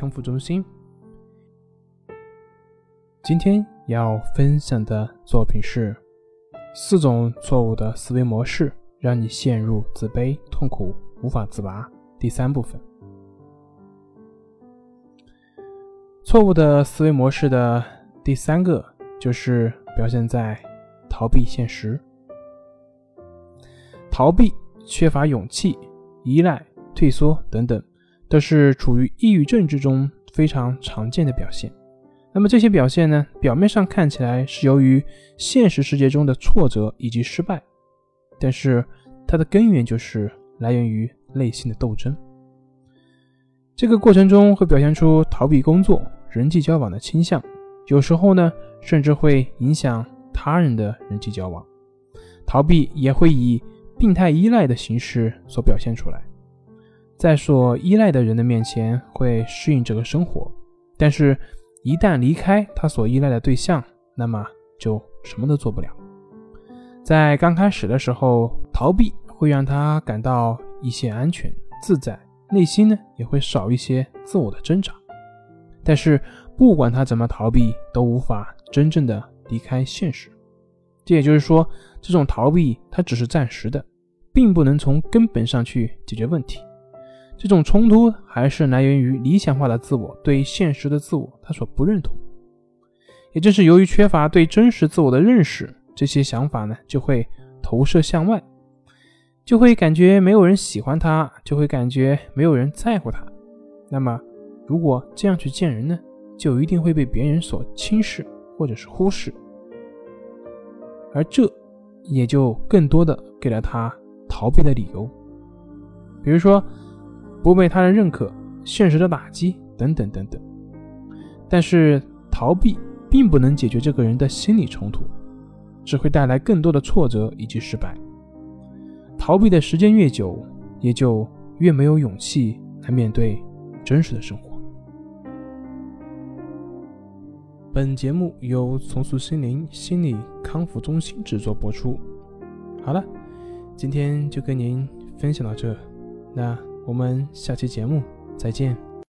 康复中心。今天要分享的作品是四种错误的思维模式，让你陷入自卑、痛苦、无法自拔。第三部分，错误的思维模式的第三个就是表现在逃避现实、逃避、缺乏勇气、依赖、退缩等等。都是处于抑郁症之中非常常见的表现。那么这些表现呢，表面上看起来是由于现实世界中的挫折以及失败，但是它的根源就是来源于内心的斗争。这个过程中会表现出逃避工作、人际交往的倾向，有时候呢，甚至会影响他人的人际交往。逃避也会以病态依赖的形式所表现出来。在所依赖的人的面前会适应这个生活，但是，一旦离开他所依赖的对象，那么就什么都做不了。在刚开始的时候，逃避会让他感到一些安全自在，内心呢也会少一些自我的挣扎。但是，不管他怎么逃避，都无法真正的离开现实。这也就是说，这种逃避它只是暂时的，并不能从根本上去解决问题。这种冲突还是来源于理想化的自我对现实的自我他所不认同，也正是由于缺乏对真实自我的认识，这些想法呢就会投射向外，就会感觉没有人喜欢他，就会感觉没有人在乎他。那么，如果这样去见人呢，就一定会被别人所轻视或者是忽视，而这也就更多的给了他逃避的理由，比如说。不被他人认可、现实的打击等等等等，但是逃避并不能解决这个人的心理冲突，只会带来更多的挫折以及失败。逃避的时间越久，也就越没有勇气来面对真实的生活。本节目由重塑心灵心理康复中心制作播出。好了，今天就跟您分享到这，那。我们下期节目再见。